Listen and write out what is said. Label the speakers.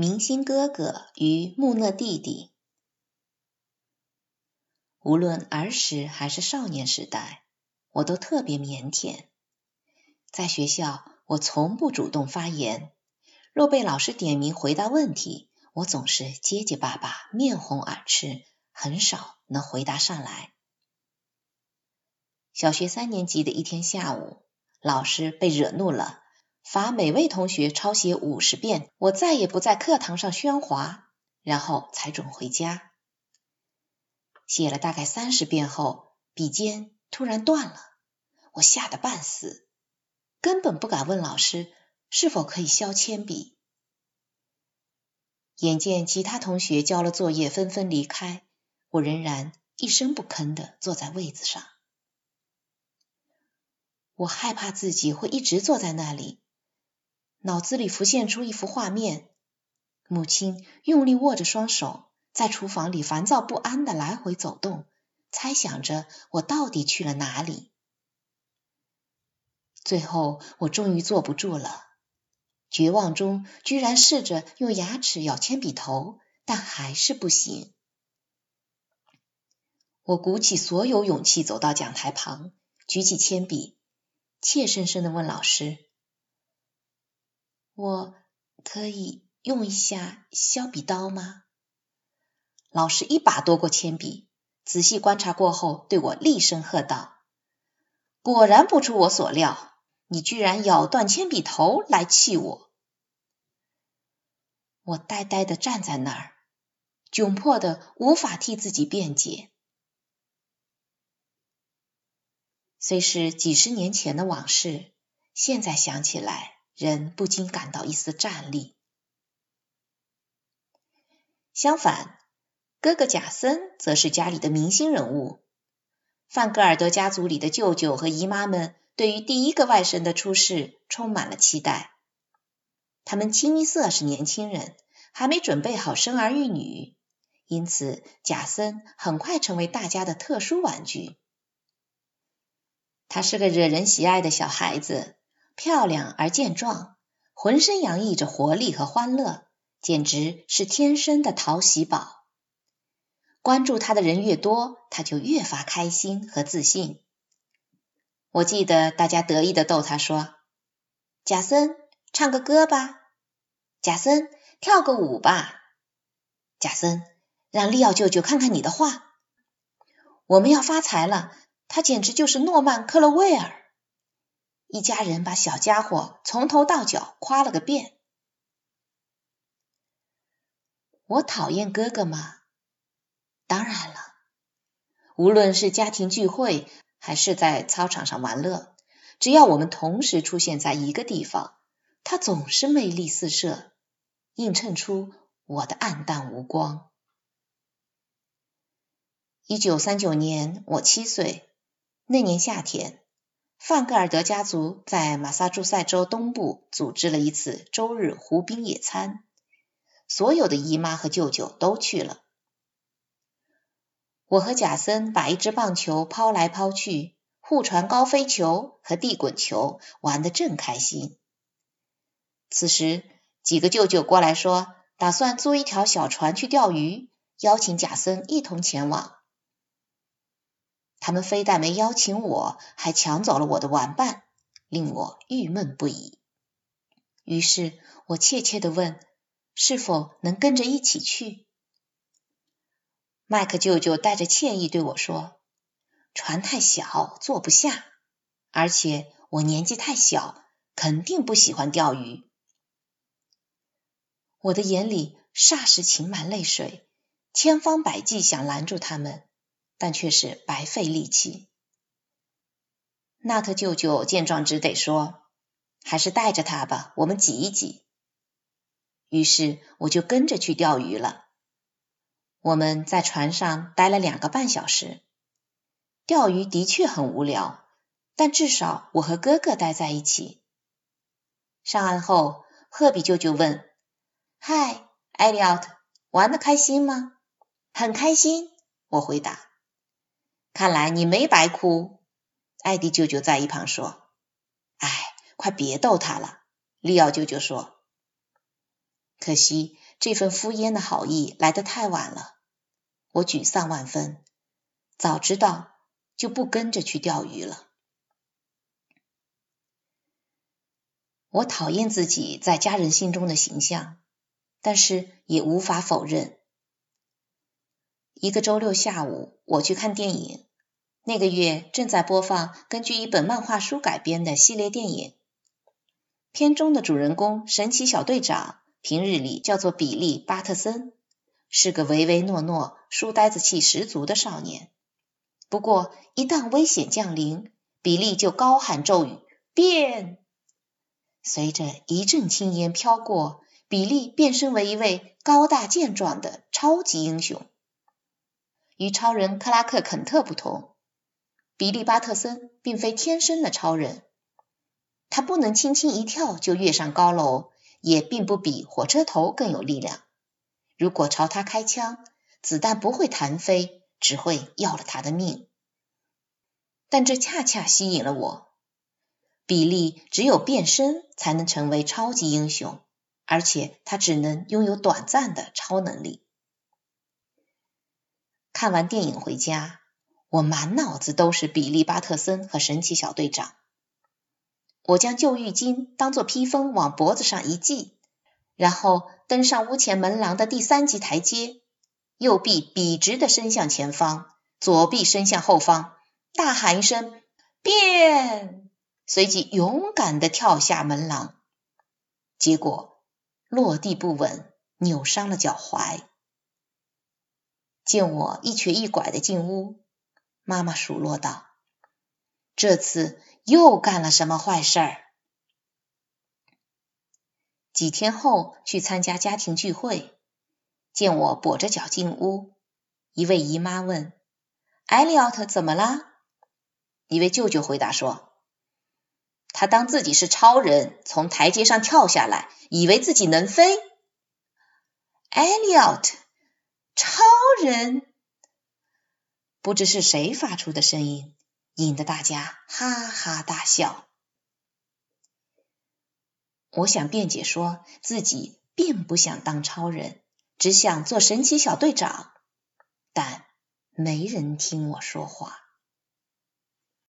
Speaker 1: 明星哥哥与木讷弟弟。无论儿时还是少年时代，我都特别腼腆。在学校，我从不主动发言。若被老师点名回答问题，我总是结结巴巴、面红耳赤，很少能回答上来。小学三年级的一天下午，老师被惹怒了。罚每位同学抄写五十遍，我再也不在课堂上喧哗，然后才准回家。写了大概三十遍后，笔尖突然断了，我吓得半死，根本不敢问老师是否可以削铅笔。眼见其他同学交了作业，纷纷离开，我仍然一声不吭的坐在位子上。我害怕自己会一直坐在那里。脑子里浮现出一幅画面：母亲用力握着双手，在厨房里烦躁不安的来回走动，猜想着我到底去了哪里。最后，我终于坐不住了，绝望中居然试着用牙齿咬铅笔头，但还是不行。我鼓起所有勇气走到讲台旁，举起铅笔，怯生生的问老师。我可以用一下削笔刀吗？老师一把夺过铅笔，仔细观察过后，对我厉声喝道：“果然不出我所料，你居然咬断铅笔头来气我！”我呆呆的站在那儿，窘迫的无法替自己辩解。虽是几十年前的往事，现在想起来。人不禁感到一丝战栗。相反，哥哥贾森则是家里的明星人物。范格尔德家族里的舅舅和姨妈们对于第一个外甥的出世充满了期待。他们清一色是年轻人，还没准备好生儿育女，因此贾森很快成为大家的特殊玩具。他是个惹人喜爱的小孩子。漂亮而健壮，浑身洋溢着活力和欢乐，简直是天生的讨喜宝。关注他的人越多，他就越发开心和自信。我记得大家得意的逗他说：“贾森，唱个歌吧；贾森，跳个舞吧；贾森，让利奥舅舅看看你的画。我们要发财了，他简直就是诺曼克洛威尔。”一家人把小家伙从头到脚夸了个遍。我讨厌哥哥吗？当然了。无论是家庭聚会，还是在操场上玩乐，只要我们同时出现在一个地方，他总是魅力四射，映衬出我的暗淡无光。一九三九年，我七岁，那年夏天。范格尔德家族在马萨诸塞州东部组织了一次周日湖滨野餐，所有的姨妈和舅舅都去了。我和贾森把一只棒球抛来抛去，互传高飞球和地滚球，玩得正开心。此时，几个舅舅过来说，打算租一条小船去钓鱼，邀请贾森一同前往。他们非但没邀请我，还抢走了我的玩伴，令我郁闷不已。于是我怯怯的问：“是否能跟着一起去？”麦克舅舅带着歉意对我说：“船太小，坐不下，而且我年纪太小，肯定不喜欢钓鱼。”我的眼里霎时噙满泪水，千方百计想拦住他们。但却是白费力气。纳特舅舅见状，只得说：“还是带着他吧，我们挤一挤。”于是我就跟着去钓鱼了。我们在船上待了两个半小时。钓鱼的确很无聊，但至少我和哥哥待在一起。上岸后，赫比舅舅问：“嗨，艾利奥特，玩的开心吗？”“很开心。”我回答。看来你没白哭，艾迪舅舅在一旁说：“哎，快别逗他了。”利奥舅舅说：“可惜这份敷衍的好意来得太晚了，我沮丧万分。早知道就不跟着去钓鱼了。我讨厌自己在家人心中的形象，但是也无法否认。一个周六下午，我去看电影。那个月正在播放根据一本漫画书改编的系列电影。片中的主人公神奇小队长，平日里叫做比利·巴特森，是个唯唯诺诺、书呆子气十足的少年。不过，一旦危险降临，比利就高喊咒语：“变！”随着一阵青烟飘过，比利变身为一位高大健壮的超级英雄。与超人克拉克·肯特不同，比利·巴特森并非天生的超人。他不能轻轻一跳就跃上高楼，也并不比火车头更有力量。如果朝他开枪，子弹不会弹飞，只会要了他的命。但这恰恰吸引了我。比利只有变身才能成为超级英雄，而且他只能拥有短暂的超能力。看完电影回家，我满脑子都是比利·巴特森和神奇小队长。我将旧浴巾当做披风往脖子上一系，然后登上屋前门廊的第三级台阶，右臂笔直的伸向前方，左臂伸向后方，大喊一声“变”，随即勇敢的跳下门廊。结果落地不稳，扭伤了脚踝。见我一瘸一拐的进屋，妈妈数落道：“这次又干了什么坏事儿？”几天后去参加家庭聚会，见我跛着脚进屋，一位姨妈问：“艾利奥特怎么啦？”一位舅舅回答说：“他当自己是超人，从台阶上跳下来，以为自己能飞。”艾利奥特。超人，不知是谁发出的声音，引得大家哈哈大笑。我想辩解说自己并不想当超人，只想做神奇小队长，但没人听我说话。